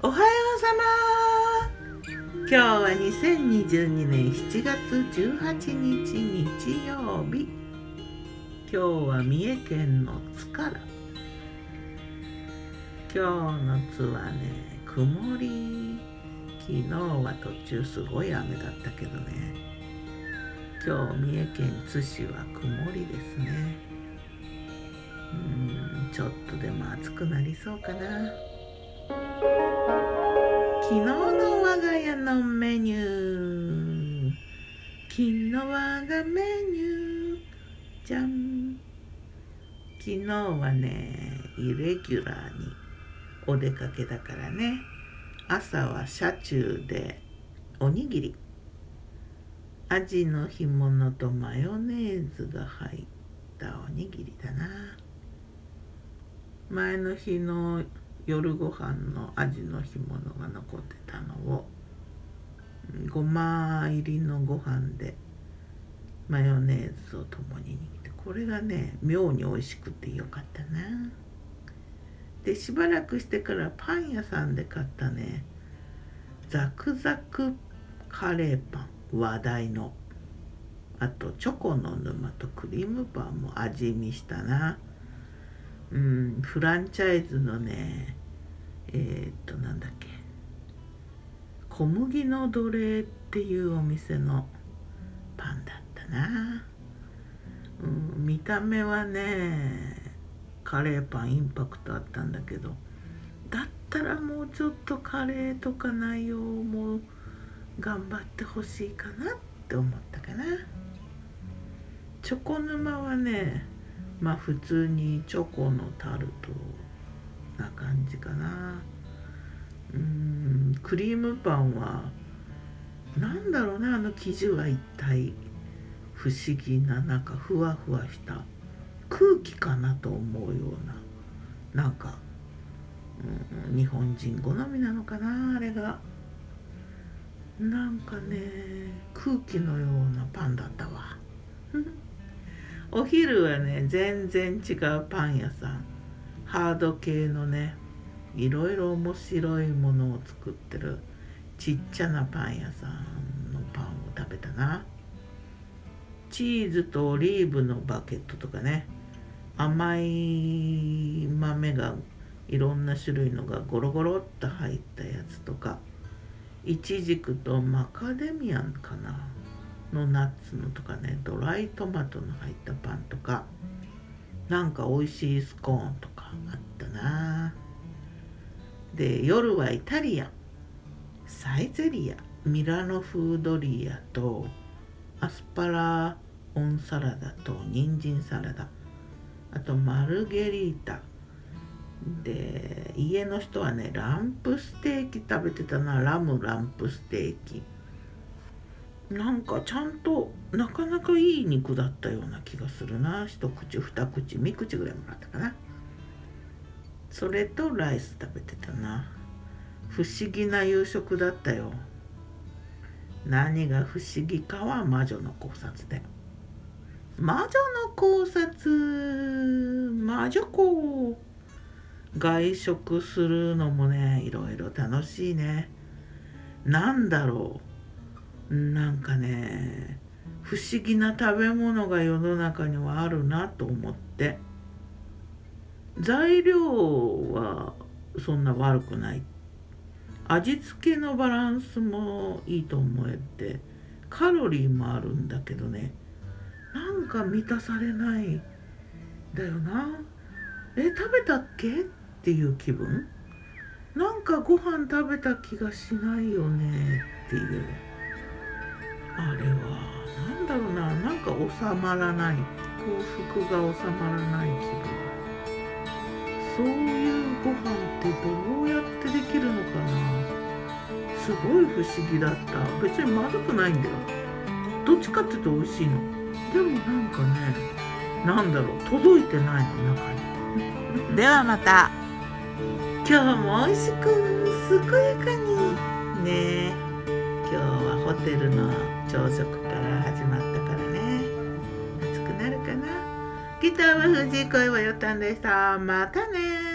おはようさま。今日は2022年7月18日日曜日。今日は三重県の津から。今日の津はね曇り。昨日は途中すごい雨だったけどね。今日三重県津市は曇りですね。うんちょっとでも暑くなりそうかな。昨日の我が家のメニュー。昨日我がメニュー。じゃん。昨日はねイレギュラーにお出かけだからね。朝は車中でおにぎり。アジの干物とマヨネーズが入ったおにぎりだな。前の日の夜ご飯のアジの干物が残ってたのをごま入りのご飯でマヨネーズを共に握ってこれがね妙に美味しくてよかったな。でしばらくしてからパン屋さんで買ったねザクザクカレーパン話題の。あとチョコの沼とクリームパンも味見したな。うんフランチャイズのねえー、っとなんだっけ。小麦の奴隷っていうお店のパンだったな、うん、見た目はねカレーパンインパクトあったんだけどだったらもうちょっとカレーとか内容も頑張ってほしいかなって思ったかな。チョコ沼はねまあ普通にチョコのタルトな感じかな。うんクリームパンは何だろうねあの生地は一体不思議ななんかふわふわした空気かなと思うようななんか、うん、日本人好みなのかなあれが。なんかね空気のようなパンだったわ。お昼はね全然違うパン屋さん。ハード系のねいろいろ面白いものを作ってるちっちゃなパン屋さんのパンを食べたな。チーズとオリーブのバケットとかね甘い豆がいろんな種類のがゴロゴロっと入ったやつとかイチジクとマカデミアンかなのナッツのとかねドライトマトの入ったパンとかなんか美味しいスコーンとかあったな。で夜はイタリアンサイゼリアミラノフードリアとアスパラオンサラダと人参サラダ。あとマルゲリータ。で家の人はねランプステーキ食べてたな。ラムランプステーキ。なんかちゃんとなかなかいい肉だったような気がするな。一口二口三口ぐらいもらったかな。それとライス食べてたな。不思議な夕食だったよ。何が不思議かは魔女の考察で。魔女の考察魔女子外食するのもねいろいろ楽しいね。なんだろう。なんかね不思議な食べ物が世の中にはあるなと思って。材料はそんな悪くない。味付けのバランスもいいと思えて。カロリーもあるんだけどね。なんか満たされないだよな。え食べたっけ？っていう気分。なんかご飯食べた気がしないよねっていう。あれは何だろうななんか収まらない。幸福が収まらない気分。そういうご飯ってどうやってできるのかな。すごい不思議だった。別にまずくないんだよ。どっちかっていうと美味しいの。でもなんかねなんだろう。届いてないの中に。ではまた。今日も美味しく健やかに。ね今日はホテルの朝食から始まったからね。暑くなるかな。ギターは藤井声はよたんでした。またね